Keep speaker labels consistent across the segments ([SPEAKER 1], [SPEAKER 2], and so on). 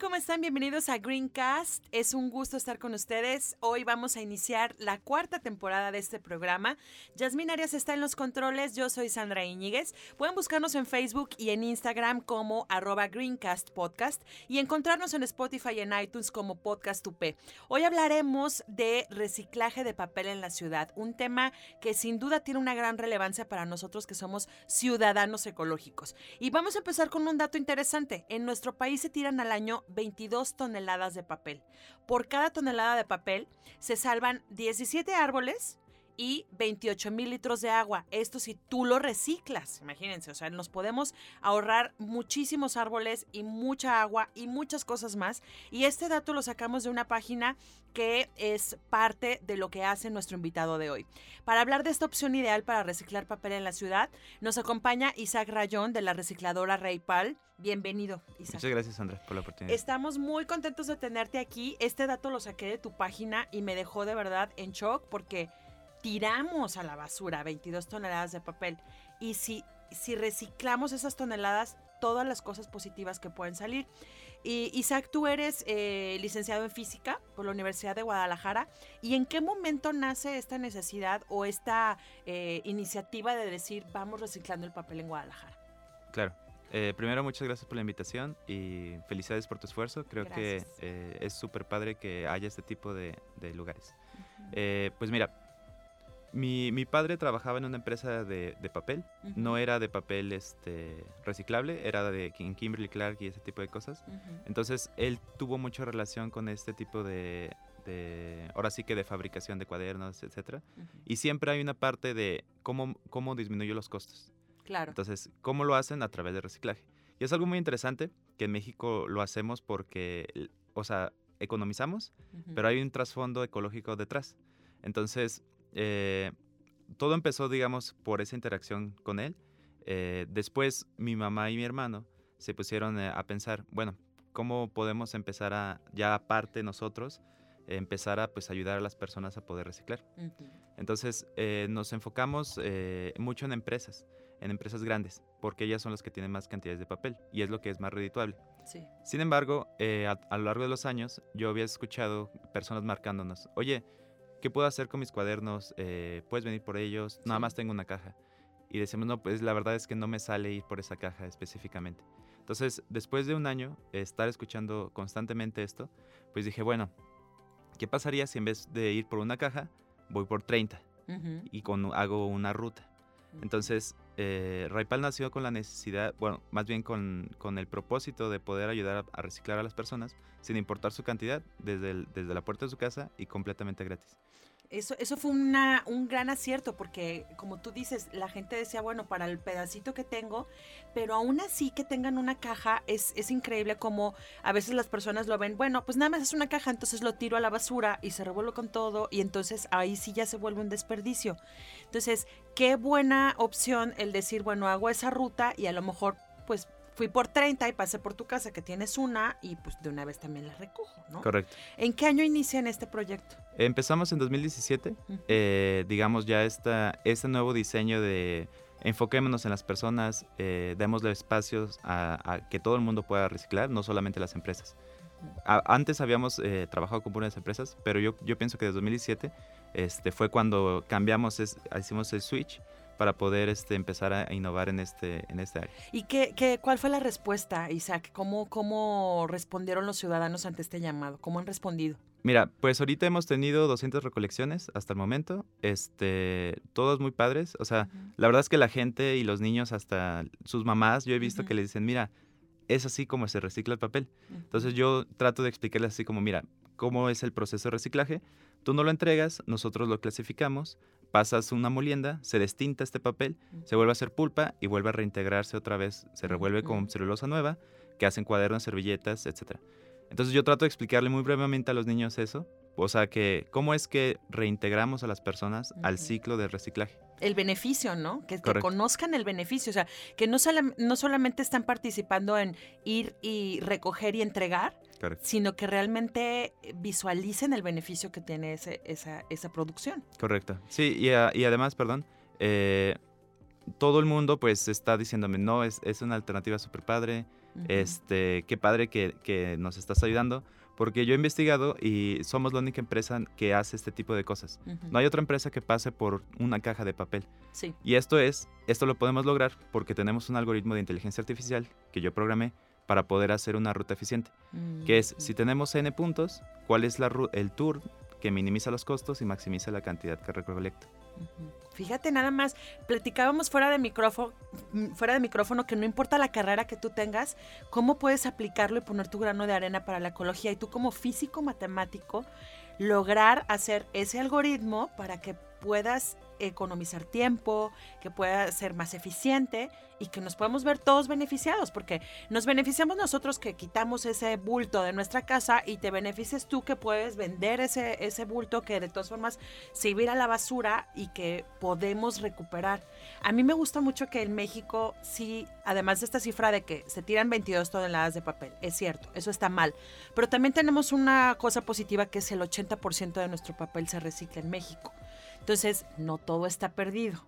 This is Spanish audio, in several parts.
[SPEAKER 1] ¿Cómo están? Bienvenidos a Greencast. Es un gusto estar con ustedes. Hoy vamos a iniciar la cuarta temporada de este programa. Yasmin Arias está en los controles. Yo soy Sandra Iñiguez. Pueden buscarnos en Facebook y en Instagram como arroba Greencast Podcast y encontrarnos en Spotify y en iTunes como Podcast UP. Hoy hablaremos de reciclaje de papel en la ciudad, un tema que sin duda tiene una gran relevancia para nosotros que somos ciudadanos ecológicos. Y vamos a empezar con un dato interesante. En nuestro país se tiran al año 22 toneladas de papel. Por cada tonelada de papel se salvan 17 árboles y 28 mil litros de agua. Esto si tú lo reciclas, imagínense, o sea, nos podemos ahorrar muchísimos árboles y mucha agua y muchas cosas más. Y este dato lo sacamos de una página que es parte de lo que hace nuestro invitado de hoy. Para hablar de esta opción ideal para reciclar papel en la ciudad, nos acompaña Isaac Rayón de la recicladora Reypal. Bienvenido, Isaac.
[SPEAKER 2] Muchas gracias, Sandra, por la oportunidad.
[SPEAKER 1] Estamos muy contentos de tenerte aquí. Este dato lo saqué de tu página y me dejó de verdad en shock porque tiramos a la basura 22 toneladas de papel. Y si, si reciclamos esas toneladas, todas las cosas positivas que pueden salir. Y Isaac, tú eres eh, licenciado en física por la Universidad de Guadalajara. ¿Y en qué momento nace esta necesidad o esta eh, iniciativa de decir vamos reciclando el papel en Guadalajara?
[SPEAKER 2] Claro. Eh, primero, muchas gracias por la invitación y felicidades por tu esfuerzo. Creo
[SPEAKER 1] Gracias.
[SPEAKER 2] que es súper padre que haya este tipo de, de lugares. pues mira, mi, mi, padre trabajaba en una empresa de, de papel. Uh -huh. No era de papel este, reciclable, era de Kimberly Clark y ese tipo de cosas. Uh -huh. Entonces, él tuvo mucha relación con este tipo de, de ahora sí que de fabricación de cuadernos, etc. Uh -huh. Y siempre hay una parte de cómo, cómo disminuyó los costos.
[SPEAKER 1] Claro.
[SPEAKER 2] Entonces, ¿cómo lo hacen? A través de reciclaje. Y es algo muy interesante que en México lo hacemos porque, o sea, economizamos, pero hay un trasfondo ecológico detrás. Entonces, eh, todo empezó, digamos, por esa interacción con él. Eh, después, mi mamá y mi hermano se pusieron eh, a pensar, bueno, ¿cómo podemos empezar a, ya aparte nosotros, empezar a pues, ayudar a las personas a poder reciclar? Uh -huh. Entonces, nos enfocamos mucho en empresas, en empresas grandes, porque ellas son las que tienen más cantidades de papel y es lo que es más redituable.
[SPEAKER 1] Sí.
[SPEAKER 2] Sin embargo, a, a lo largo de los años, yo había escuchado personas marcándonos, oye, ¿qué puedo hacer con mis cuadernos? Eh, ¿Puedes venir por ellos? Sí. Nada más tengo una caja. Y decimos, no, pues la verdad es que no me sale ir por esa caja específicamente. Entonces, después de un año estar escuchando constantemente esto, pues dije, bueno, ¿qué pasaría si en vez de ir por una caja, voy por 30 uh -huh. y con, hago una ruta? Uh -huh. Entonces, eh, Raipal nació con la necesidad, bueno, más bien con, con el propósito de poder ayudar a, a, reciclar a las personas sin importar su cantidad, desde, el, desde la puerta de su casa y completamente gratis.
[SPEAKER 1] Eso, eso fue una, un gran acierto porque, como tú dices, la gente decía, bueno, para el pedacito que tengo, pero aún así que tengan una caja, es, es increíble como a veces las personas lo ven, bueno, pues nada más es una caja, entonces lo tiro a la basura y se revuelve con todo y entonces ahí sí ya se vuelve un desperdicio. Entonces, qué buena opción el decir, bueno, hago esa ruta y a lo mejor pues fui por 30 y pasé por tu casa que tienes una y pues de una vez también la recojo, ¿no?
[SPEAKER 2] Correcto.
[SPEAKER 1] ¿En qué año inician este proyecto?
[SPEAKER 2] Empezamos en 2017, uh -huh. eh, digamos ya esta, este nuevo diseño de enfoquémonos en las personas, eh, démosle espacios a, a, que todo el mundo pueda reciclar, no solamente las empresas. A, antes habíamos eh, trabajado con puras empresas, pero yo, yo pienso que desde 2017 este, fue cuando cambiamos, es, hicimos el switch para poder este, empezar a innovar en este, en este área.
[SPEAKER 1] ¿Y qué, qué, cuál fue la respuesta, Isaac? ¿Cómo, ¿Cómo respondieron los ciudadanos ante este llamado? ¿Cómo han respondido?
[SPEAKER 2] Mira, pues ahorita hemos tenido 200 recolecciones hasta el momento, este, todos muy padres, o sea, uh -huh. la verdad es que la gente y los niños, hasta sus mamás, yo he visto uh -huh. que le dicen, mira, es así como se recicla el papel. Entonces yo trato de explicarles así como, mira, cómo es el proceso de reciclaje. Tú no lo entregas, nosotros lo clasificamos, pasas una molienda, se destinta este papel, se vuelve a hacer pulpa y vuelve a reintegrarse otra vez, se revuelve con celulosa nueva, que hacen cuadernos, servilletas, etc. Entonces yo trato de explicarle muy brevemente a los niños eso, o sea, que cómo es que reintegramos a las personas al ciclo de reciclaje.
[SPEAKER 1] El beneficio, ¿no? Que, que conozcan el beneficio, o sea, que no, no solamente están participando en ir y recoger y entregar, sino que realmente visualicen el beneficio que tiene ese, esa, esa, producción.
[SPEAKER 2] Correcto. Sí, y, y además, perdón, eh, todo el mundo pues está diciéndome, no, es, es una alternativa súper padre, este, qué padre que, que, nos estás ayudando, porque yo he investigado y somos la única empresa que hace este tipo de cosas. No hay otra empresa que pase por una caja de papel.
[SPEAKER 1] Sí.
[SPEAKER 2] Y esto es, esto lo podemos lograr porque tenemos un algoritmo de inteligencia artificial que yo programé para poder hacer una ruta eficiente, que es, si tenemos n puntos, ¿cuál es la, el tour que minimiza los costos y maximiza la cantidad que recolecta?
[SPEAKER 1] Fíjate nada más, platicábamos fuera de micrófono, mm, fuera de micrófono que no importa la carrera que tú tengas, cómo puedes aplicarlo y poner tu grano de arena para la ecología y tú como físico matemático lograr hacer ese algoritmo para que puedas economizar tiempo, que pueda ser más eficiente y que nos podamos ver todos beneficiados, porque nos beneficiamos nosotros que quitamos ese bulto de nuestra casa y te beneficias tú que puedes vender ese, ese bulto que de todas formas se iba a la basura y que podemos recuperar. A mí me gusta mucho que en México sí, además de esta cifra de que se tiran 22 toneladas de papel, es cierto, eso está mal, pero también tenemos una cosa positiva que es el 80% de nuestro papel se recicla en México. Entonces, no todo está perdido.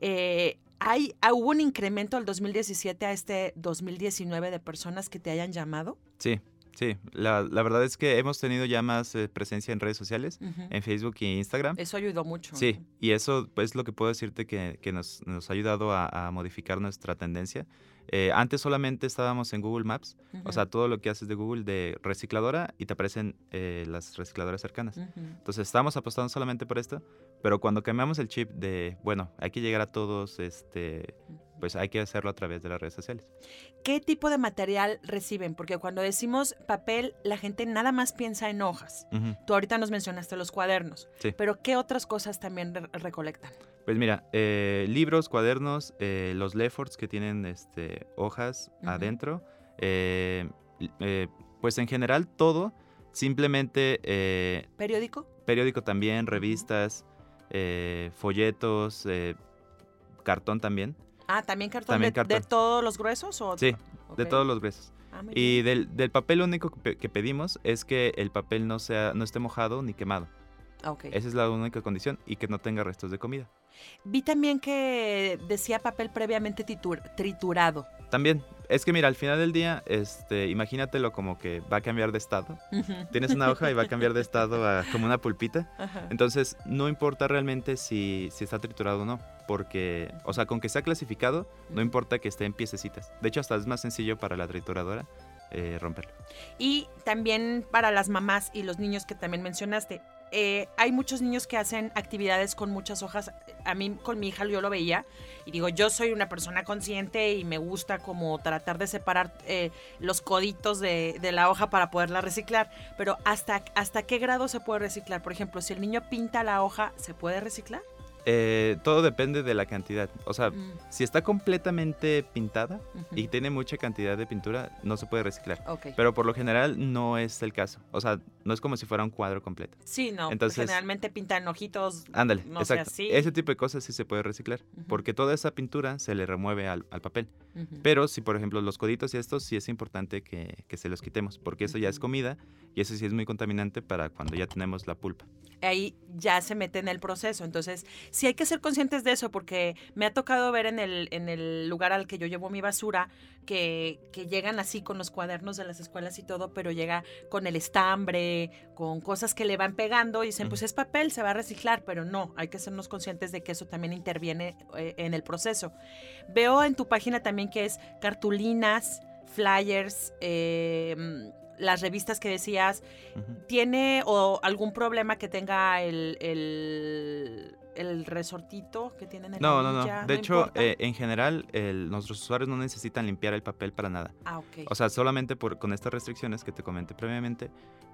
[SPEAKER 1] Eh, ¿hay, ah, ¿Hubo un incremento del 2017 a este 2019 de personas que te hayan llamado?
[SPEAKER 2] Sí, Sí, la, verdad es que hemos tenido ya más eh, presencia en redes sociales, en Facebook e Instagram.
[SPEAKER 1] Eso ayudó mucho.
[SPEAKER 2] Sí, y eso pues lo que puedo decirte que, nos, ha ayudado a, modificar nuestra tendencia. Eh, antes solamente estábamos en Google Maps, o sea, todo lo que haces de Google de recicladora y te aparecen eh, las recicladoras cercanas. Entonces, estamos apostando solamente por esto, pero cuando cambiamos el chip de, bueno, hay que llegar a todos, este, pues hay que hacerlo a través de las redes sociales.
[SPEAKER 1] ¿Qué tipo de material reciben? Porque cuando decimos papel, la gente nada más piensa en hojas. Tú ahorita nos mencionaste los cuadernos, pero ¿qué otras cosas también recolectan?
[SPEAKER 2] Pues mira, eh, libros, cuadernos, eh, los Leforts que tienen este, hojas adentro, eh, pues en general todo, simplemente...
[SPEAKER 1] ¿Periódico?
[SPEAKER 2] Periódico también, revistas, folletos, cartón también.
[SPEAKER 1] Ah, también cartón, de, todos los gruesos o
[SPEAKER 2] sí, de todos los gruesos. Ah, y del, papel lo único que, pedimos es que el papel no sea no esté mojado ni quemado.
[SPEAKER 1] Okay.
[SPEAKER 2] Esa es la única condición y que no tenga restos de comida.
[SPEAKER 1] Vi también que decía papel previamente triturado.
[SPEAKER 2] También. Es que mira, al final del día, este, imagínatelo como que va a cambiar de estado. Tienes una hoja y va a cambiar de estado a como una pulpita. Entonces, no importa realmente si, si está triturado o no. Porque, o sea, con que sea clasificado, no importa que esté en piececitas. De hecho, hasta es más sencillo para la trituradora eh, romperlo.
[SPEAKER 1] Y también para las mamás y los niños que también mencionaste, eh, hay muchos niños que hacen actividades con muchas hojas. A mí con mi hija yo lo veía y digo, yo soy una persona consciente y me gusta como tratar de separar eh, los coditos de, de, la hoja para poderla reciclar. Pero ¿hasta, ¿hasta qué grado se puede reciclar? Por ejemplo, si el niño pinta la hoja, ¿se puede reciclar?
[SPEAKER 2] Eh, todo depende de la cantidad. O sea, mm. si está completamente pintada y tiene mucha cantidad de pintura, no se puede reciclar. Pero por lo general no es el caso. O sea, no es como si fuera un cuadro completo.
[SPEAKER 1] Sí, no. Entonces, generalmente pintan ojitos.
[SPEAKER 2] Ándale, exacto. Ese tipo de cosas sí se puede reciclar. Porque toda esa pintura se le remueve al, papel. Pero si, por ejemplo, los coditos y estos, sí es importante que, que se los quitemos. Porque eso ya es comida y eso sí es muy contaminante para cuando ya tenemos la pulpa.
[SPEAKER 1] Ahí ya se mete en el proceso. Entonces, sí hay que ser conscientes de eso porque me ha tocado ver en el, en el lugar al que yo llevo mi basura que, que llegan así con los cuadernos de las escuelas y todo, pero llega con el estambre, con cosas que le van pegando y dicen, pues es papel, se va a reciclar, pero no, hay que sernos conscientes de que eso también interviene eh, en el proceso. Veo en tu página también que es cartulinas, flyers, eh, las revistas que decías, ¿tiene o algún problema que tenga el, el resortito que tienen en
[SPEAKER 2] No,
[SPEAKER 1] la
[SPEAKER 2] no,
[SPEAKER 1] orilla,
[SPEAKER 2] no. De hecho, eh, en general, el- nuestros usuarios no necesitan limpiar el papel para nada.
[SPEAKER 1] ah, ok.
[SPEAKER 2] O sea, solamente por, con estas restricciones que te comenté previamente.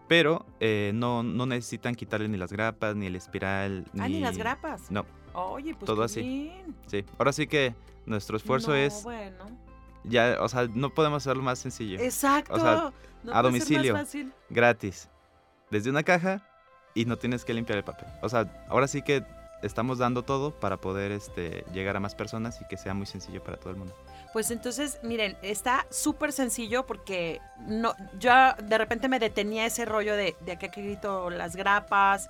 [SPEAKER 2] Pero eh, no, no necesitan quitarle ni las grapas, ni el espiral.
[SPEAKER 1] ah, ni las grapas.
[SPEAKER 2] No,
[SPEAKER 1] Oye, pues
[SPEAKER 2] todo así.
[SPEAKER 1] bien.
[SPEAKER 2] sí. Ahora sí que nuestro esfuerzo
[SPEAKER 1] No,
[SPEAKER 2] es
[SPEAKER 1] bueno.
[SPEAKER 2] ya, o sea, no podemos hacerlo más sencillo.
[SPEAKER 1] Exacto.
[SPEAKER 2] O sea,
[SPEAKER 1] no
[SPEAKER 2] a domicilio.
[SPEAKER 1] Más fácil.
[SPEAKER 2] Gratis. Desde una caja y no tienes que limpiar el papel. O sea, ahora sí que estamos dando todo para poder este, llegar a más personas y que sea muy sencillo para todo el mundo.
[SPEAKER 1] Pues entonces, miren, está súper sencillo porque no, yo de repente me detenía ese rollo de, de acá que grito las grapas.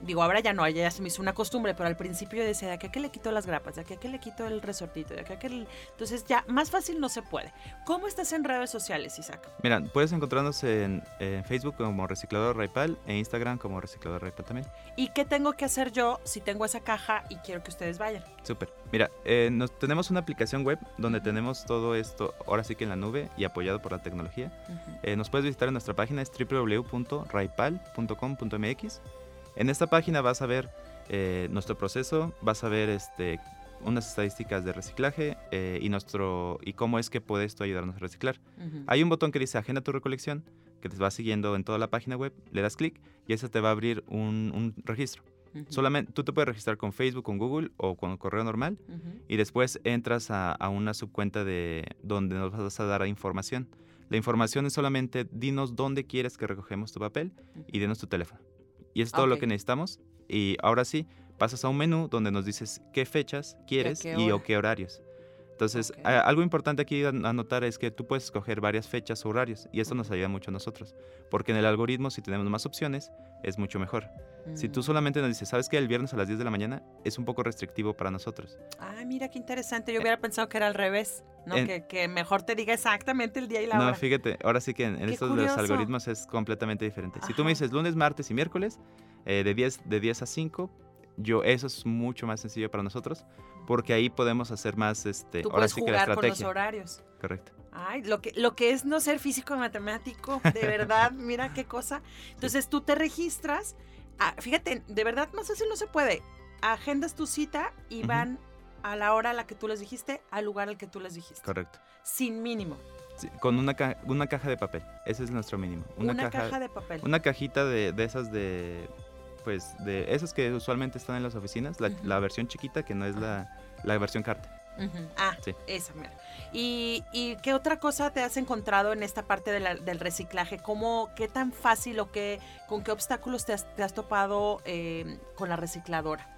[SPEAKER 1] Digo, ahora ya no, ya se me hizo una costumbre, pero al principio decía, de acá que le quito las grapas, de acá que le quito el resortito, de acá que... el-". Entonces ya, más fácil no se puede. ¿Cómo estás en redes sociales, Isaac?
[SPEAKER 2] Mira, puedes encontrarnos en, en Facebook como Reciclador Raipal e Instagram como Reciclador Raipal también.
[SPEAKER 1] ¿Y qué tengo que hacer yo si tengo esa caja y quiero que ustedes vayan?
[SPEAKER 2] Súper. Mira, eh, nos, tenemos una aplicación web donde tenemos todo esto ahora sí que en la nube y apoyado por la tecnología. Eh, nos puedes visitar en nuestra página, es www.raipal.com.mx. En esta página vas a ver eh, nuestro proceso, vas a ver este, unas estadísticas de reciclaje eh, y, nuestro, y cómo es que puedes tú ayudarnos a reciclar. Hay un botón que dice Agenda tu recolección, que te va siguiendo en toda la página web, le das clic y ese te va a abrir un, un registro. Solamente tú te puedes registrar con Facebook, con Google o con correo normal y después entras a, a una subcuenta de donde nos vas a dar información. La información es solamente dinos dónde quieres que recogemos tu papel y dinos tu teléfono. Y es todo lo que necesitamos. Y ahora sí, pasas a un menú donde nos dices qué fechas quieres
[SPEAKER 1] qué
[SPEAKER 2] y o qué horarios. Entonces,
[SPEAKER 1] Ok.
[SPEAKER 2] a- algo importante aquí a- anotar es que tú puedes escoger varias fechas o horarios y esto nos ayuda mucho a nosotros. Porque en el algoritmo, si tenemos más opciones, es mucho mejor. Si tú
[SPEAKER 1] Mm.
[SPEAKER 2] solamente nos dices, ¿sabes qué? El viernes a las 10 de la mañana es un poco restrictivo para nosotros.
[SPEAKER 1] Ay, mira qué interesante. Yo hubiera pensado que era al revés, ¿no?
[SPEAKER 2] En-
[SPEAKER 1] que, que mejor te diga exactamente el día y la
[SPEAKER 2] No,
[SPEAKER 1] hora.
[SPEAKER 2] fíjate, ahora sí que en, estos los algoritmos es completamente diferente. Si tú me dices lunes, martes y miércoles, eh, de, 10, de 10 a 5, yo, eso es mucho más sencillo para nosotros, porque ahí podemos hacer más, este,
[SPEAKER 1] Tú
[SPEAKER 2] ahora sí que la
[SPEAKER 1] jugar con los
[SPEAKER 2] estrategia.
[SPEAKER 1] horarios.
[SPEAKER 2] Correcto.
[SPEAKER 1] Ay, lo que, lo que es no ser físico matemático, de verdad, mira qué cosa. Entonces tú te registras, ah, fíjate, de verdad más fácil no se puede. Agendas tu cita y van a la hora a la que tú les dijiste, al lugar al que tú les dijiste.
[SPEAKER 2] Correcto.
[SPEAKER 1] Sin mínimo.
[SPEAKER 2] Sí, con una, ca- una caja de papel, ese es nuestro mínimo.
[SPEAKER 1] Una, caja, de papel.
[SPEAKER 2] Una cajita de, de esas de, pues, de esas que usualmente están en las oficinas, la, versión chiquita que no es la, la versión carta.
[SPEAKER 1] Ah,
[SPEAKER 2] Sí.
[SPEAKER 1] esa, mira. ¿Y, y qué otra cosa te has encontrado en esta parte de la- del reciclaje? ¿Cómo, qué tan fácil o qué, con qué obstáculos te has, te has topado eh, con la recicladora?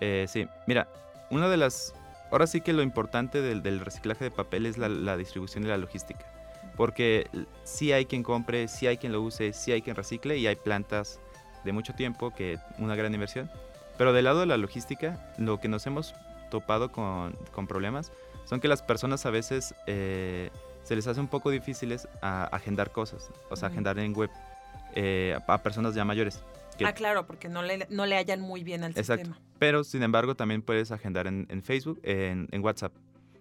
[SPEAKER 2] Eh, sí, mira, una de las... Ahora sí que lo importante del, del reciclaje de papel es la, la distribución y la logística. Porque sí hay quien compre, sí hay quien lo use, sí hay quien recicle y hay plantas de mucho tiempo que una gran inversión. Pero del lado de la logística, lo que nos hemos topado con, con problemas son que las personas a veces eh, se les hace un poco difíciles a, agendar cosas, o sea, agendar en web eh, a personas ya mayores. Que-
[SPEAKER 1] Ah, claro, porque no le, no le hallan muy bien al
[SPEAKER 2] Exacto.
[SPEAKER 1] sistema.
[SPEAKER 2] Pero, sin embargo, también puedes agendar en, en Facebook, en, en WhatsApp.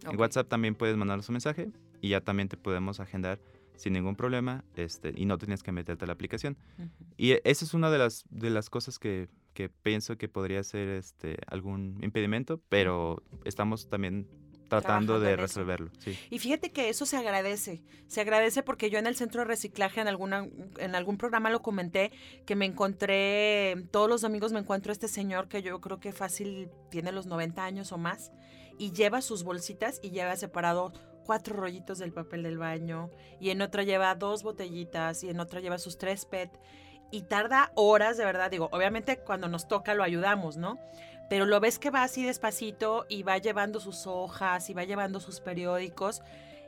[SPEAKER 2] En. WhatsApp también puedes mandarnos un mensaje y ya también te podemos agendar sin ningún problema este, y no tienes que meterte a la aplicación. Y esa es una de las, de las cosas que, que pienso que podría ser este, algún impedimento, pero estamos también tratando de resolverlo. Sí.
[SPEAKER 1] Y fíjate que eso se agradece. Se agradece porque yo en el centro de reciclaje, en, alguna, en algún programa lo comenté, que me encontré, todos los domingos me encuentro a este señor que yo creo que fácil tiene los 90 años o más, y lleva sus bolsitas y lleva separado cuatro rollitos del papel del baño, y en otra lleva dos botellitas, y en otra lleva sus tres PET, y tarda horas, de verdad. Digo, obviamente cuando nos toca lo ayudamos, ¿no? Pero lo ves que va así despacito y va llevando sus hojas y va llevando sus periódicos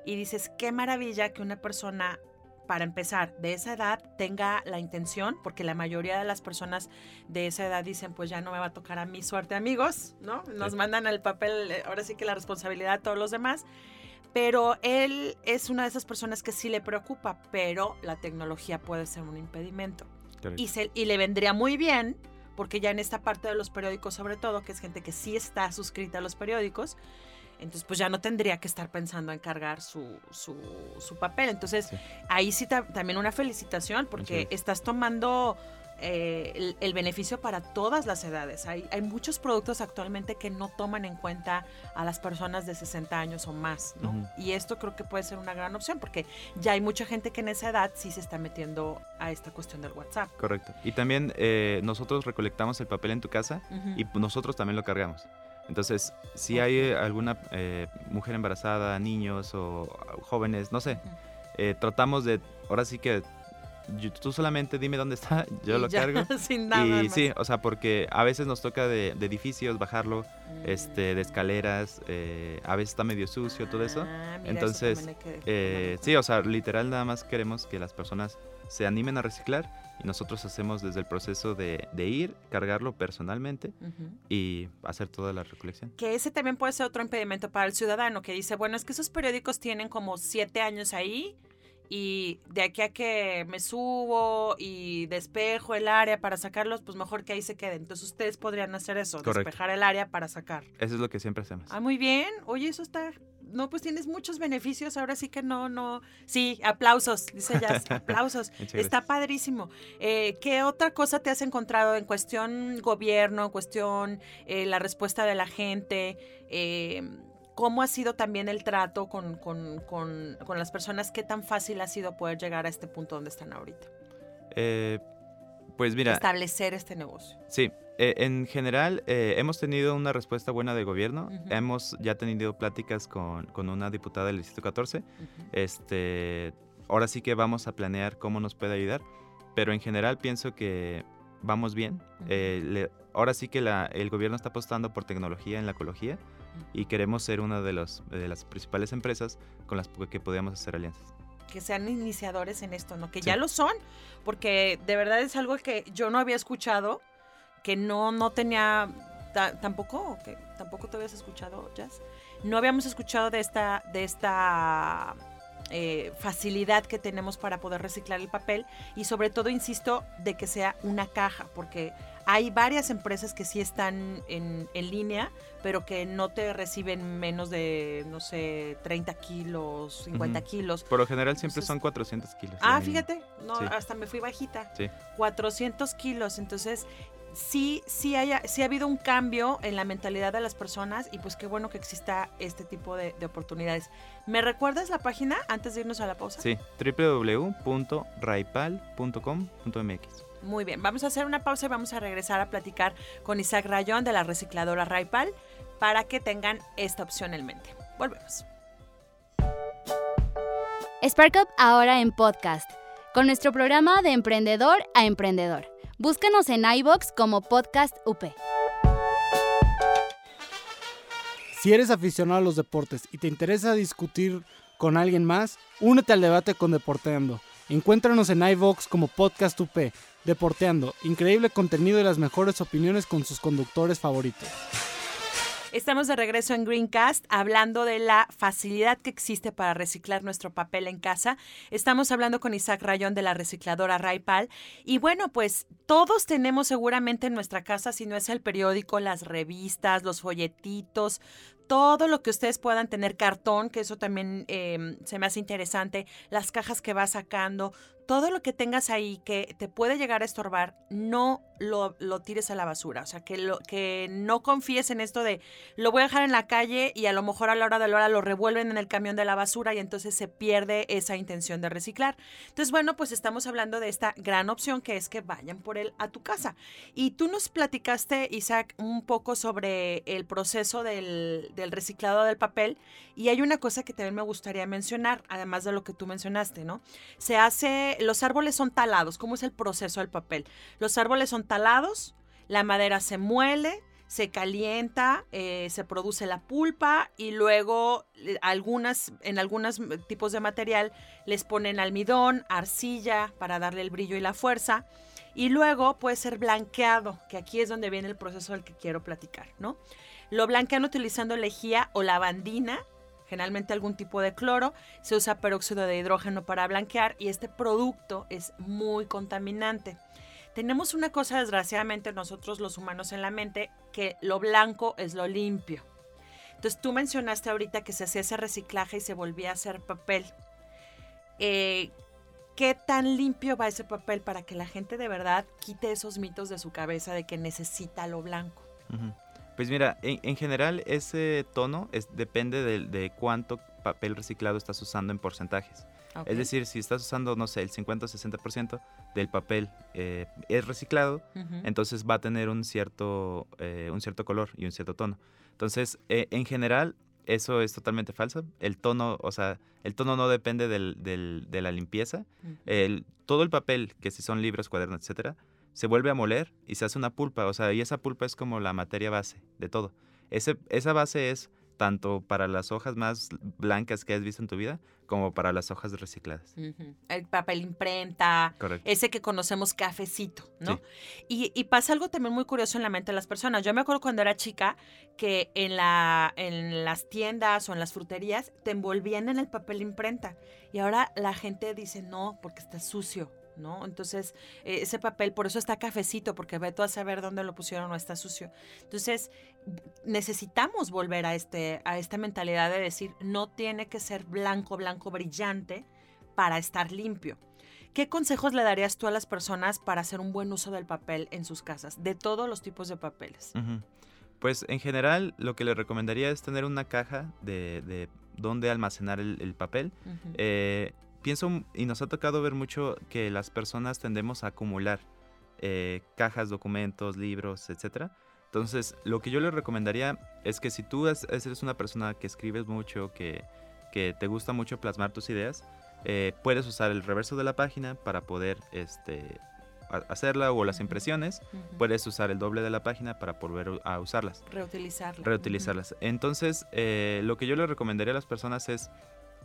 [SPEAKER 1] y dices, qué maravilla que una persona, para empezar, de esa edad tenga la intención, porque la mayoría de las personas de esa edad dicen, pues ya no me va a tocar a mi suerte, amigos, ¿no? Nos
[SPEAKER 2] Sí.
[SPEAKER 1] mandan al papel, eh, ahora sí que la responsabilidad a todos los demás. Pero él es una de esas personas que sí le preocupa, pero la tecnología puede ser un impedimento y, se- y le vendría muy bien, porque ya en esta parte de los periódicos sobre todo, que es gente que sí está suscrita a los periódicos, entonces pues ya no tendría que estar pensando en cargar su, su, su papel. Entonces
[SPEAKER 2] Sí.
[SPEAKER 1] ahí sí ta- también una felicitación, porque estás tomando eh, el, el beneficio para todas las edades. Hay, hay muchos productos actualmente que no toman en cuenta a las personas de 60 años o más, ¿no? Y esto creo que puede ser una gran opción porque ya hay mucha gente que en esa edad sí se está metiendo a esta cuestión del WhatsApp.
[SPEAKER 2] Correcto. Y también eh, nosotros recolectamos el papel en tu casa y nosotros también lo cargamos. Entonces, si hay eh, alguna eh, mujer embarazada, niños o jóvenes, no sé, eh, tratamos de, ahora sí que yo- tú solamente dime dónde está, yo
[SPEAKER 1] Y
[SPEAKER 2] lo
[SPEAKER 1] ya,
[SPEAKER 2] cargo.
[SPEAKER 1] sin nada
[SPEAKER 2] Y
[SPEAKER 1] más.
[SPEAKER 2] sí, o sea, porque a veces nos toca de, de edificios bajarlo,
[SPEAKER 1] Mm.
[SPEAKER 2] este, de escaleras, eh, a veces está medio sucio, todo eso.
[SPEAKER 1] Ah, mira, eso
[SPEAKER 2] Entonces,
[SPEAKER 1] que
[SPEAKER 2] Eh, sí, o sea, literal nada más queremos que las personas se animen a reciclar y nosotros hacemos desde el proceso de, de ir, cargarlo personalmente
[SPEAKER 1] cuenta. Ujú.
[SPEAKER 2] y hacer toda la recolección.
[SPEAKER 1] Que ese también puede ser otro impedimento para el ciudadano que dice, bueno, es que esos periódicos tienen como siete años ahí y de aquí a que me subo y despejo el área para sacarlos, pues mejor que ahí se queden. Entonces ustedes podrían hacer eso,
[SPEAKER 2] Correcto.
[SPEAKER 1] despejar el área para sacar.
[SPEAKER 2] Eso es lo que siempre hacemos.
[SPEAKER 1] Ah, muy bien. Oye, eso está... No, pues tienes muchos beneficios. Ahora sí que no, no... Sí, aplausos, dice Jazz. aplausos. Está padrísimo. Eh, ¿Qué otra cosa te has encontrado en cuestión gobierno, en cuestión eh, la respuesta de la gente? Eh, ¿Cómo ha sido también el trato con, con- con- con las personas? ¿Qué tan fácil ha sido poder llegar a este punto donde están ahorita?
[SPEAKER 2] Eh, pues mira,
[SPEAKER 1] Establecer este negocio.
[SPEAKER 2] sí, eh, en general eh, hemos tenido una respuesta buena del gobierno.
[SPEAKER 1] Ujú.
[SPEAKER 2] Hemos ya tenido pláticas con, con una diputada del Distrito 14.
[SPEAKER 1] Ujú.
[SPEAKER 2] Este, ahora sí que vamos a planear cómo nos puede ayudar, pero en general pienso que vamos bien.
[SPEAKER 1] Ujú.
[SPEAKER 2] Eh, le- ahora sí que la- el gobierno está apostando por tecnología en la ecología y queremos ser una de, los, de las principales empresas con las que podamos hacer alianzas.
[SPEAKER 1] que sean iniciadores en esto, ¿no? Que
[SPEAKER 2] Sí.
[SPEAKER 1] ya lo son, porque de verdad es algo que yo no había escuchado, que no, no tenía, ta- tampoco, que tampoco te habías escuchado, Jazz. No habíamos escuchado de esta, de esta eh, facilidad que tenemos para poder reciclar el papel y sobre todo, insisto, de que sea una caja, porque hay varias empresas que sí están en, en línea, pero que no te reciben menos de, no sé, 30 kilos, 50
[SPEAKER 2] Ujú.
[SPEAKER 1] kilos.
[SPEAKER 2] Por lo general siempre
[SPEAKER 1] Entonces-
[SPEAKER 2] son 400 kilos.
[SPEAKER 1] Ah, fíjate, no,
[SPEAKER 2] Sí.
[SPEAKER 1] hasta me fui bajita.
[SPEAKER 2] Sí.
[SPEAKER 1] 400 kilos, entonces sí, sí, haya, sí ha habido un cambio en la mentalidad de las personas y pues qué bueno que exista este tipo de, de oportunidades. ¿Me recuerdas la página antes de irnos a la pausa?
[SPEAKER 2] Sí, www.raipal.com.mx.
[SPEAKER 1] Muy bien, vamos a hacer una pausa y vamos a regresar a platicar con Isaac Rayón de la recicladora Raipal para que tengan esta opción en mente. Volvemos.
[SPEAKER 3] Spark Up ahora en podcast, con nuestro programa de emprendedor a emprendedor. Búscanos en iBox como Podcast UP.
[SPEAKER 4] Si eres aficionado a los deportes y te interesa discutir con alguien más, únete al debate con Deporteando. Encuéntranos en iVox como Podcast UP. Deporteando, increíble contenido y las mejores opiniones con sus conductores favoritos.
[SPEAKER 1] Estamos de regreso en Greencast hablando de la facilidad que existe para reciclar nuestro papel en casa. Estamos hablando con Isaac Rayón de la recicladora Raipal. Y bueno, pues todos tenemos seguramente en nuestra casa, si no es el periódico, las revistas, los folletitos, todo lo que ustedes puedan tener, cartón, que eso también eh, se me hace interesante, las cajas que vas sacando, todo lo que tengas ahí que te puede llegar a estorbar, no lo, lo tires a la basura. O sea, que, lo, que no confíes en esto de lo voy a dejar en la calle y a lo mejor a la hora de la hora lo revuelven en el camión de la basura y entonces se pierde esa intención de reciclar. Entonces, bueno, pues estamos hablando de esta gran opción que es que vayan por él a tu casa. Y tú nos platicaste, Isaac, un poco sobre el proceso del, del reciclado del papel y hay una cosa que también me gustaría mencionar, además de lo que tú mencionaste, ¿no? Se hace, los árboles son talados, ¿cómo es el proceso del papel? Los árboles son talados, la madera se muele, se calienta, eh, se produce la pulpa y luego eh, algunas, en algunos tipos de material les ponen almidón, arcilla para darle el brillo y la fuerza. Y luego puede ser blanqueado, que aquí es donde viene el proceso del que quiero platicar, ¿no? Lo blanquean utilizando lejía o lavandina, generalmente algún tipo de cloro, se usa peróxido de hidrógeno para blanquear y este producto es muy contaminante. Tenemos una cosa desgraciadamente nosotros los humanos en la mente, que lo blanco es lo limpio. Entonces tú mencionaste ahorita que se hacía ese reciclaje y se volvía a hacer papel. Eh, ¿Qué tan limpio va ese papel para que la gente de verdad quite esos mitos de su cabeza de que necesita lo blanco?
[SPEAKER 2] Pues mira, en, en general ese tono es, depende de, de cuánto papel reciclado estás usando en porcentajes. Es decir, si estás usando, no sé, el 50 o 60% del papel eh, es reciclado, entonces va a tener un cierto, eh, un cierto color y un cierto tono. Entonces, eh, en general, eso es totalmente falso. El tono, o sea, el tono no depende del- del- de la limpieza. El- todo el papel, que si son libros, cuadernos, etcétera, se vuelve a moler y se hace una pulpa. O sea, y esa pulpa es como la materia base de todo. Ese, esa base es tanto para las hojas más blancas que has visto en tu vida, como para las hojas recicladas.
[SPEAKER 1] El papel imprenta,
[SPEAKER 2] Correcto.
[SPEAKER 1] ese que conocemos cafecito, ¿no? Y, y pasa algo también muy curioso en la mente de las personas. Yo me acuerdo cuando era chica que en, la, en las tiendas o en las fruterías te envolvían en el papel imprenta. Y ahora la gente dice no, porque está sucio, ¿no? Entonces, eh, ese papel, por eso está cafecito, porque ve tú a saber dónde lo pusieron o está sucio. Entonces, necesitamos volver a, este, a esta mentalidad de decir, no tiene que ser blanco, blanco, brillante para estar limpio. ¿Qué consejos le darías tú a las personas para hacer un buen uso del papel en sus casas, de todos los tipos de papeles?
[SPEAKER 2] Pues en general lo que le recomendaría es tener una caja de, de dónde almacenar el, el papel. Eh, pienso, y nos ha tocado ver mucho que las personas tendemos a acumular eh, cajas, documentos, libros, etc. Entonces, lo que yo le recomendaría es que si tú es- eres una persona que escribes mucho, que, que te gusta mucho plasmar tus ideas, eh, puedes usar el reverso de la página para poder este, hacerla o las impresiones. Puedes usar el doble de la página para volver a usarlas
[SPEAKER 1] Reutilizarla.
[SPEAKER 2] reutilizarlas. Entonces, eh, lo que yo le recomendaría a las personas es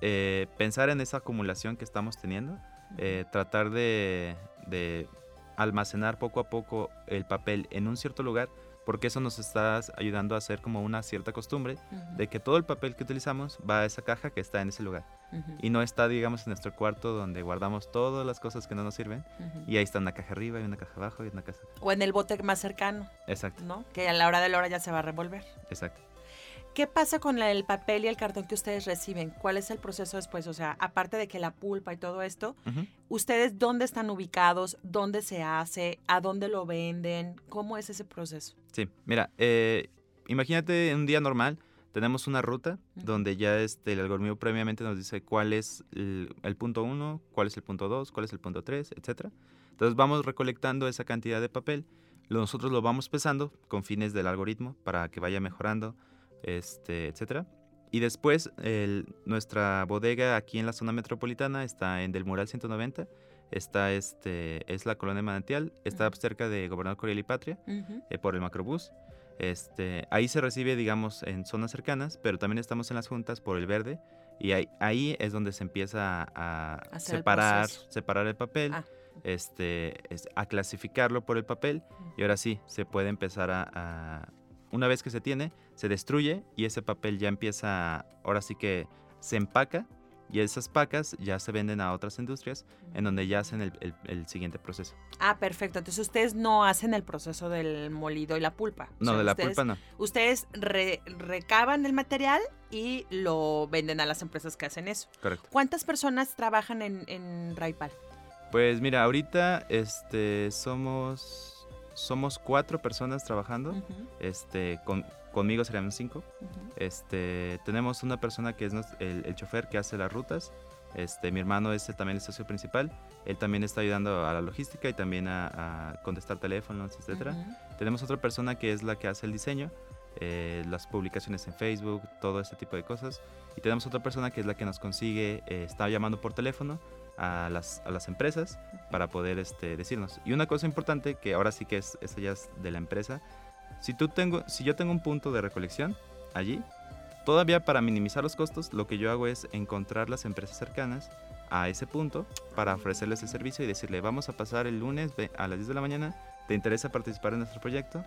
[SPEAKER 2] eh, pensar en esa acumulación que estamos teniendo, eh, tratar de, de almacenar poco a poco el papel en un cierto lugar, porque eso nos está ayudando a hacer como una cierta costumbre de que todo el papel que utilizamos va a esa caja que está en ese lugar y no está, digamos, en nuestro cuarto donde guardamos todas las cosas que no nos sirven y ahí está una caja arriba y una caja abajo y una caja.
[SPEAKER 1] O en el bote más cercano,
[SPEAKER 2] Exacto,
[SPEAKER 1] ¿no? Que a la hora de la hora ya se va a revolver.
[SPEAKER 2] exacto.
[SPEAKER 1] ¿Qué pasa con el papel y el cartón que ustedes reciben? ¿Cuál es el proceso después? O sea, aparte de que la pulpa y todo esto,
[SPEAKER 2] Ujú.
[SPEAKER 1] ¿ustedes dónde están ubicados? ¿Dónde se hace? ¿A dónde lo venden? ¿Cómo es ese proceso?
[SPEAKER 2] Sí, mira, eh, imagínate un día normal, tenemos una ruta
[SPEAKER 1] Ujú.
[SPEAKER 2] donde ya este, el algoritmo previamente nos dice cuál es el, el punto 1, cuál es el punto 2, cuál es el punto 3, etc. Entonces vamos recolectando esa cantidad de papel, nosotros lo vamos pesando con fines del algoritmo para que vaya mejorando, este, etc. Y después el- nuestra bodega aquí en la zona metropolitana está en Del Mural 190, está este, es la colonia Manantial, está
[SPEAKER 1] Ujú.
[SPEAKER 2] cerca de Gobernador Coriel y Patria eh, por el macrobús. Este, ahí se recibe, digamos, en zonas cercanas, pero también estamos en las juntas por el verde. Y ahí, ahí es donde se empieza a,
[SPEAKER 1] Hacer el
[SPEAKER 2] separar, separar el papel,
[SPEAKER 1] Ah.
[SPEAKER 2] este, es- a clasificarlo por el papel. Y ahora sí, se puede empezar a, a- Una vez que se tiene, se destruye y ese papel ya empieza, ahora sí que se empaca y esas pacas ya se venden a otras industrias en donde ya hacen el, el- el siguiente proceso.
[SPEAKER 1] Ah, perfecto. Entonces ustedes no hacen el proceso del molido y la pulpa. O
[SPEAKER 2] No,
[SPEAKER 1] sea,
[SPEAKER 2] de la
[SPEAKER 1] ustedes-
[SPEAKER 2] pulpa no.
[SPEAKER 1] Ustedes re- recaban el material y lo venden a las empresas que hacen eso.
[SPEAKER 2] Correcto.
[SPEAKER 1] ¿Cuántas personas trabajan en, en Raipal?
[SPEAKER 2] Pues mira, ahorita este, somos, somos cuatro personas trabajando. Este, con, conmigo serían cinco. Este, tenemos una persona que es el, el chofer que hace las rutas. Este, mi hermano es también el socio principal. Él también está ayudando a la logística y también a, a contestar teléfonos, etcétera.
[SPEAKER 1] Ujú.
[SPEAKER 2] Tenemos otra persona que es la que hace el diseño, eh, las publicaciones en Facebook, todo ese tipo de cosas. Y tenemos otra persona que es la que nos consigue, eh, está llamando por teléfono a las, a las empresas para poder este, decirnos. Y una cosa importante, que ahora sí que es, esa ya es de la empresa, si, tú tengo, si yo tengo un punto de recolección allí, todavía para minimizar los costos, lo que yo hago es encontrar las empresas cercanas a ese punto para ofrecerles el servicio y decirle, vamos a pasar el lunes a las 10 de la mañana, ¿te interesa participar en nuestro proyecto?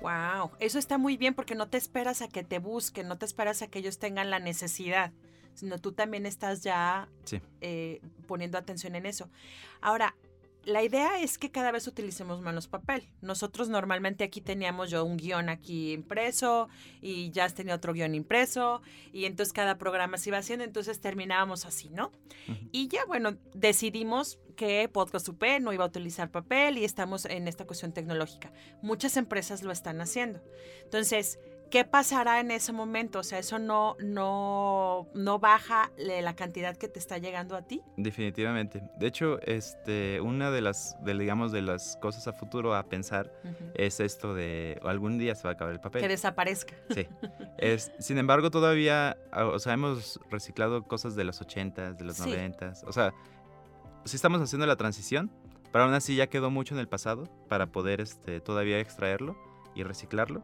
[SPEAKER 1] Wow, eso está muy bien porque no te esperas a que te busquen, no te esperas a que ellos tengan la necesidad, sino tú también estás ya
[SPEAKER 2] Sí.
[SPEAKER 1] eh, poniendo atención en eso. Ahora, la idea es que cada vez utilicemos menos papel. Nosotros normalmente aquí teníamos yo un guion aquí impreso y ya tenía otro guion impreso y entonces cada programa se iba haciendo, entonces terminábamos así, ¿no? Y ya, bueno, decidimos que Podcast UP no iba a utilizar papel y estamos en esta cuestión tecnológica. Muchas empresas lo están haciendo. Entonces, ¿qué pasará en ese momento? O sea, eso no, no, no baja la cantidad que te está llegando a ti.
[SPEAKER 2] Definitivamente. De hecho, este, una de las, de, digamos, de las cosas a futuro a pensar es esto de algún día se va a acabar el papel.
[SPEAKER 1] Que desaparezca.
[SPEAKER 2] Sí. Es, sin embargo, todavía, ah, o sea, hemos reciclado cosas de los 80s, de los
[SPEAKER 1] Sí.
[SPEAKER 2] 90s. O sea, sí estamos haciendo la transición, pero aún así ya quedó mucho en el pasado para poder este, todavía extraerlo y reciclarlo.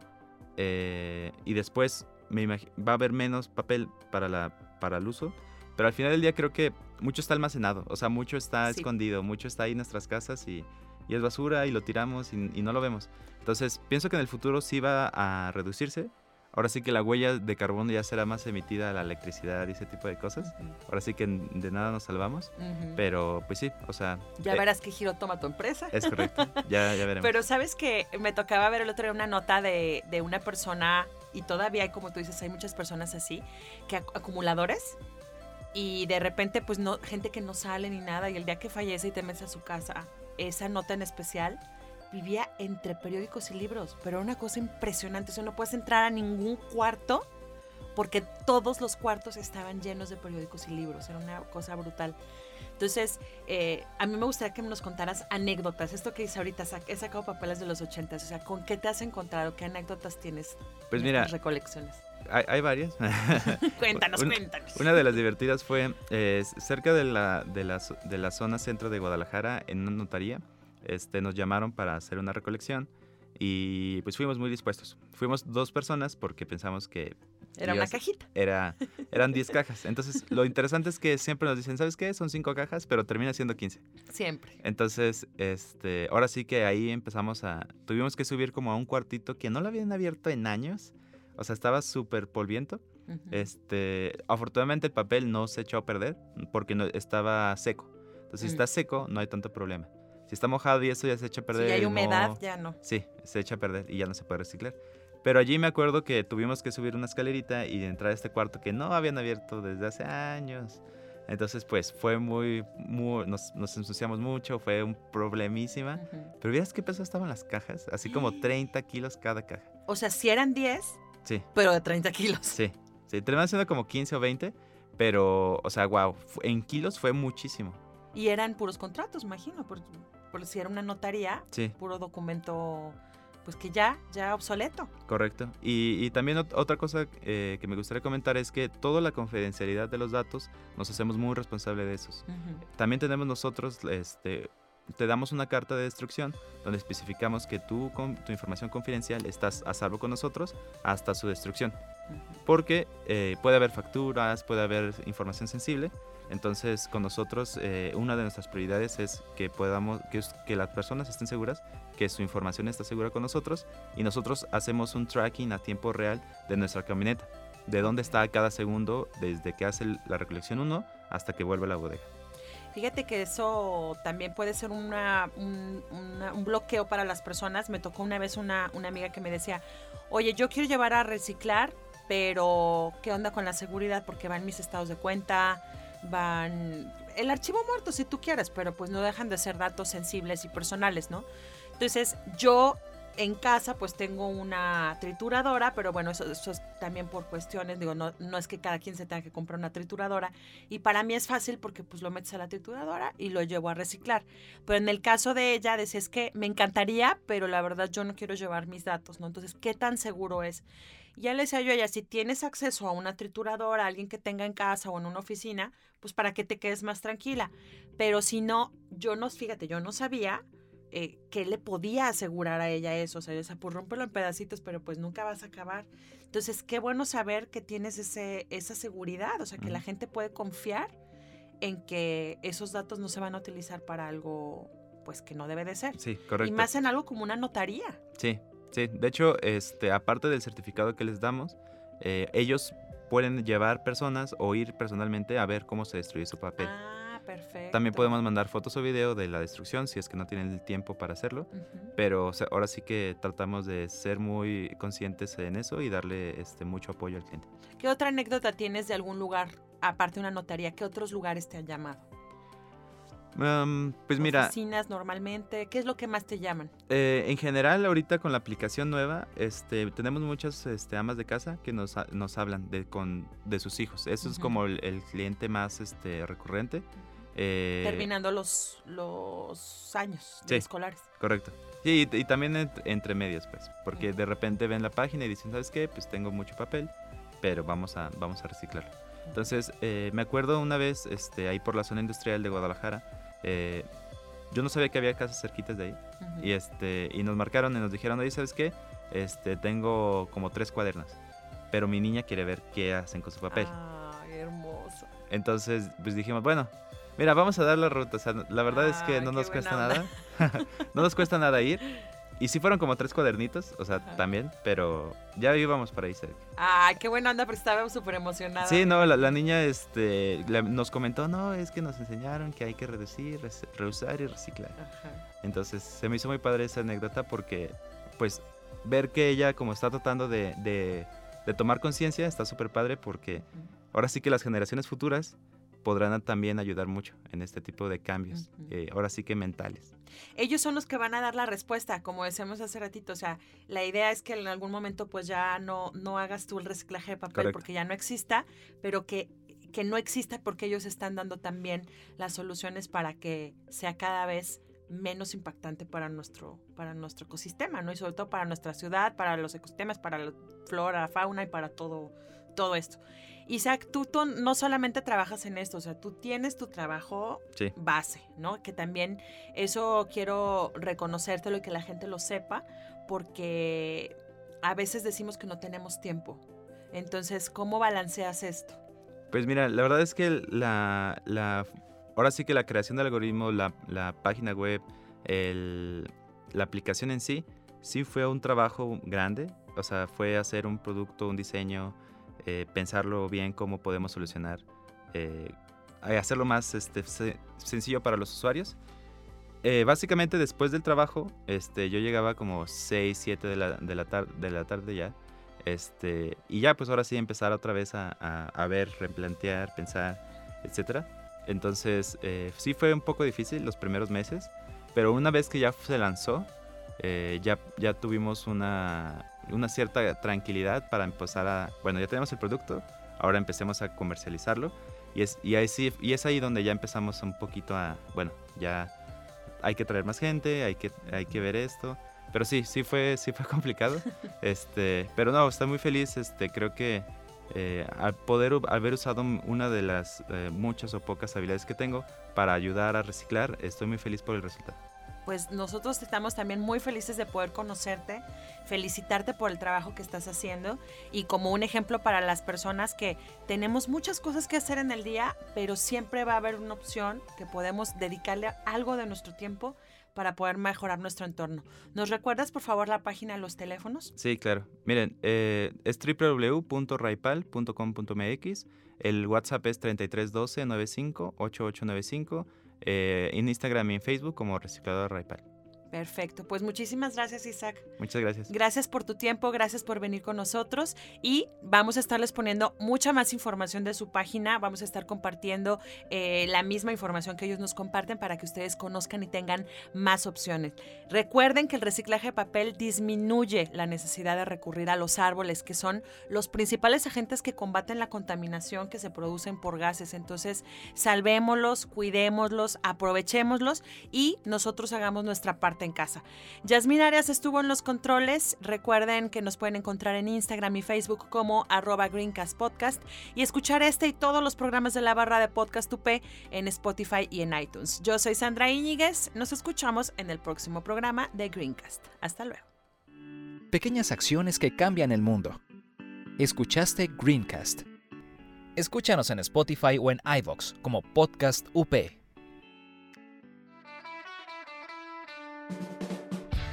[SPEAKER 2] Eh, y después me va a haber menos papel para, la, para el uso, pero al final del día creo que mucho está almacenado, o sea, mucho está
[SPEAKER 1] Sí.
[SPEAKER 2] escondido, mucho está ahí en nuestras casas y, y es basura y lo tiramos y, y no lo vemos. Entonces, pienso que en el futuro sí va a reducirse. Ahora sí que la huella de carbono ya será más emitida a la electricidad y ese tipo de cosas. Ahora sí que de nada nos salvamos. Pero pues sí, o sea,
[SPEAKER 1] Ya
[SPEAKER 2] eh,
[SPEAKER 1] verás qué giro toma tu empresa.
[SPEAKER 2] es correcto. Ya, ya veremos.
[SPEAKER 1] Pero sabes que me tocaba ver el otro día una nota de, de una persona, y todavía hay, como tú dices, hay muchas personas así, que ac- acumuladores, y de repente, pues no, gente que no sale ni nada, y el día que fallece y te metes a su casa, esa nota en especial, vivía entre periódicos y libros, pero era una cosa impresionante, o sea, no puedes entrar a ningún cuarto porque todos los cuartos estaban llenos de periódicos y libros, era una cosa brutal. Entonces, eh, a mí me gustaría que nos contaras anécdotas. Esto que dice ahorita, he sacado papeles de los ochentas. O sea, ¿con qué te has encontrado? ¿Qué anécdotas tienes?
[SPEAKER 2] Pues mira,
[SPEAKER 1] recolecciones.
[SPEAKER 2] hay, hay varias.
[SPEAKER 1] Cuéntanos,
[SPEAKER 2] Una-
[SPEAKER 1] cuéntanos.
[SPEAKER 2] Una de las divertidas fue eh, cerca de la, de, la, de la zona centro de Guadalajara, en una notaría, este, nos llamaron para hacer una recolección y pues fuimos muy dispuestos. Fuimos dos personas porque pensamos que
[SPEAKER 1] Era una cajita.
[SPEAKER 2] era, eran 10 cajas. Entonces, lo interesante es que siempre nos dicen, ¿sabes qué? Son 5 cajas, pero termina siendo 15.
[SPEAKER 1] Siempre.
[SPEAKER 2] Entonces, este, ahora sí que ahí empezamos a... Tuvimos que subir como a un cuartito que no lo habían abierto en años. O sea, estaba súper polviento. Este, afortunadamente el papel no se echó a perder porque no, estaba seco. Entonces, si
[SPEAKER 1] Mm.
[SPEAKER 2] está seco, no hay tanto problema. Si está mojado y eso ya se echa a perder.
[SPEAKER 1] si hay humedad,
[SPEAKER 2] no-
[SPEAKER 1] ya no.
[SPEAKER 2] Sí, se echa a perder y ya no se puede reciclar. Pero allí me acuerdo que tuvimos que subir una escalerita y entrar a este cuarto que no habían abierto desde hace años. Entonces, pues fue muy, muy nos, nos ensuciamos mucho, fue un problemísima.
[SPEAKER 1] Ujú.
[SPEAKER 2] Pero ¿vieras qué peso estaban las cajas? Así como 30 kilos cada caja.
[SPEAKER 1] O sea, si eran 10,
[SPEAKER 2] Sí,
[SPEAKER 1] pero de 30 kilos.
[SPEAKER 2] sí, sí. Terminaron siendo como 15 o 20, pero, o sea, wow, en kilos fue muchísimo.
[SPEAKER 1] Y eran puros contratos, imagino. Por, por si era una notaría,
[SPEAKER 2] Sí.
[SPEAKER 1] puro documento, pues que ya, ya obsoleto.
[SPEAKER 2] Correcto. Y, y también ot- otra cosa eh, que me gustaría comentar es que toda la confidencialidad de los datos nos hacemos muy responsable de esos.
[SPEAKER 1] Ujú.
[SPEAKER 2] También tenemos nosotros, este, te damos una carta de destrucción donde especificamos que tú, con tu información confidencial estás a salvo con nosotros hasta su destrucción. Porque eh, puede haber facturas, puede haber información sensible. Entonces, con nosotros, eh, una de nuestras prioridades es que podamos, que, que las personas estén seguras, que su información está segura con nosotros y nosotros hacemos un tracking a tiempo real de nuestra camioneta, de dónde está cada segundo desde que hace la recolección 1 hasta que vuelve a la bodega.
[SPEAKER 1] Fíjate que eso también puede ser una, un, una- un bloqueo para las personas. Me tocó una vez una, una amiga que me decía, oye, yo quiero llevar a reciclar, pero ¿qué onda con la seguridad? Porque van mis estados de cuenta, van el archivo muerto si tú quieres, pero pues no dejan de ser datos sensibles y personales, ¿no? Entonces yo en casa pues tengo una trituradora, pero bueno, eso, eso es también por cuestiones, digo, no, no es que cada quien se tenga que comprar una trituradora, y para mí es fácil porque pues lo metes a la trituradora y lo llevo a reciclar. Pero en el caso de ella, decía, es que me encantaría, pero la verdad yo no quiero llevar mis datos, ¿no? Entonces, ¿qué tan seguro es? Ya le decía yo a ella, si tienes acceso a una trituradora, alguien que tenga en casa o en una oficina, pues para que te quedes más tranquila. Pero si no, yo no, fíjate, yo no sabía eh, qué le podía asegurar a ella eso. O sea, yo decía, pues rómpelo en pedacitos, pero pues nunca vas a acabar. Entonces, qué bueno saber que tienes ese, esa seguridad, o sea, que la gente puede confiar en que esos datos no se van a utilizar para algo pues que no debe de ser.
[SPEAKER 2] Sí, correcto.
[SPEAKER 1] Y más en algo como una notaría.
[SPEAKER 2] Sí, sí. De hecho, este, aparte del certificado que les damos, eh, ellos pueden llevar personas o ir personalmente a ver cómo se destruye su papel.
[SPEAKER 1] Ah, Perfecto.
[SPEAKER 2] También podemos mandar fotos o video de la destrucción si es que no tienen el tiempo para hacerlo. Pero o sea, ahora sí que tratamos de ser muy conscientes en eso y darle este, mucho apoyo al cliente.
[SPEAKER 1] ¿Qué otra anécdota tienes de algún lugar, aparte de una notaría? ¿Qué otros lugares te han llamado?
[SPEAKER 2] Pues mira,
[SPEAKER 1] Oficinas normalmente. ¿Qué es lo que más te llaman?
[SPEAKER 2] eh, en general ahorita con la aplicación nueva este, tenemos muchas este, amas de casa que nos, nos hablan de, con, de sus hijos. Eso es como el, el cliente más este, recurrente. Eh,
[SPEAKER 1] Terminando los, los años
[SPEAKER 2] sí.
[SPEAKER 1] escolares.
[SPEAKER 2] Correcto. Sí, y, y también ent- entre medias, pues, porque de repente ven la página y dicen, ¿sabes qué? Pues tengo mucho papel, pero vamos a, vamos a reciclarlo. Entonces, eh, me acuerdo una vez, este, ahí por la zona industrial de Guadalajara, eh, yo no sabía que había casas cerquitas de ahí,
[SPEAKER 1] Ujú.
[SPEAKER 2] y, este, y nos marcaron y nos dijeron, oye, ¿sabes qué? Este, tengo como tres cuadernos, pero mi niña quiere ver qué hacen con su papel.
[SPEAKER 1] Ay, hermoso.
[SPEAKER 2] Entonces, pues dijimos, bueno, mira, vamos a dar la ruta. O sea, la verdad es que no nos cuesta
[SPEAKER 1] buena
[SPEAKER 2] nada. no nos cuesta nada ir. Y sí fueron como tres cuadernitos, o sea,
[SPEAKER 1] Ajá.
[SPEAKER 2] también, pero ya íbamos para ahí cerca.
[SPEAKER 1] Ay, qué buena onda, pero estaba súper emocionada.
[SPEAKER 2] Sí, no, la, la niña este, la- nos comentó, no, es que nos enseñaron que hay que reducir, reusar y reciclar.
[SPEAKER 1] Ajá.
[SPEAKER 2] Entonces, se me hizo muy padre esa anécdota porque, pues, ver que ella como está tratando de, de- de tomar conciencia está súper padre porque ahora sí que las generaciones futuras podrán también ayudar mucho en este tipo de cambios, eh, ahora sí que mentales.
[SPEAKER 1] Ellos son los que van a dar la respuesta, como decíamos hace ratito. O sea, la idea es que en algún momento pues ya no, no hagas tú el reciclaje de papel
[SPEAKER 2] Correcto.
[SPEAKER 1] porque ya no exista, pero que, que no exista porque ellos están dando también las soluciones para que sea cada vez menos impactante para nuestro, para nuestro ecosistema, ¿no? Y sobre todo para nuestra ciudad, para los ecosistemas, para la flora, fauna y para todo, todo esto. Isaac, tú, tú no solamente trabajas en esto, o sea, tú tienes tu trabajo
[SPEAKER 2] Sí.
[SPEAKER 1] base, ¿no? Que también eso quiero reconocértelo y que la gente lo sepa, porque a veces decimos que no tenemos tiempo. Entonces, ¿cómo balanceas esto?
[SPEAKER 2] Pues mira, la verdad es que la, la- ahora sí que la creación del algoritmo, la, la página web, el- la aplicación en sí, sí fue un trabajo grande. O sea, fue hacer un producto, un diseño, eh, pensarlo bien cómo podemos solucionar, eh, hacerlo más este, se- sencillo para los usuarios. Eh, básicamente después del trabajo, este, yo llegaba como 6, 7 de la, de la, tar- de la tarde ya. Este, y ya pues ahora sí empezar otra vez a, a- ver, replantear, pensar, etcétera. Entonces eh, sí fue un poco difícil los primeros meses, pero una vez que ya se lanzó, eh, ya, ya tuvimos una, una cierta tranquilidad para empezar a, bueno, ya tenemos el producto, ahora empecemos a comercializarlo y es, y ahí sí- y es ahí donde ya empezamos un poquito a, bueno, ya hay que traer más gente, hay que, hay que ver esto. Pero sí, sí fue, sí fue complicado. este, pero no, estoy muy feliz. Este, creo que eh, al poder haber usado una de las eh, muchas o pocas habilidades que tengo para ayudar a reciclar, estoy muy feliz por el resultado.
[SPEAKER 1] Pues nosotros estamos también muy felices de poder conocerte, felicitarte por el trabajo que estás haciendo y como un ejemplo para las personas que tenemos muchas cosas que hacer en el día, pero siempre va a haber una opción que podemos dedicarle algo de nuestro tiempo para poder mejorar nuestro entorno. ¿Nos recuerdas por favor la página de los teléfonos?
[SPEAKER 2] Sí, claro. Miren, eh, es www.raipal.com.mx. El WhatsApp es 3312 95 8895. Eh, en Instagram y en Facebook como Reciclador Raipal.
[SPEAKER 1] Perfecto, pues muchísimas gracias Isaac.
[SPEAKER 2] Muchas gracias.
[SPEAKER 1] Gracias por tu tiempo, gracias por venir con nosotros y vamos a estarles poniendo mucha más información de su página, vamos a estar compartiendo eh, la misma información que ellos nos comparten para que ustedes conozcan y tengan más opciones. Recuerden que el reciclaje de papel disminuye la necesidad de recurrir a los árboles, que son los principales agentes que combaten la contaminación que se producen por gases. Entonces, salvémoslos, cuidémoslos, aprovechémoslos y nosotros hagamos nuestra parte en casa. Yasmín Arias estuvo en los controles. Recuerden que nos pueden encontrar en Instagram y Facebook como arroba Greencast Podcast y escuchar este y todos los programas de la barra de Podcast UP en Spotify y en iTunes. Yo soy Sandra Íñiguez. Nos escuchamos en el próximo programa de Greencast. Hasta luego.
[SPEAKER 5] Pequeñas acciones que cambian el mundo. Escuchaste Greencast. Escúchanos en Spotify o en iVoox como Podcast UP.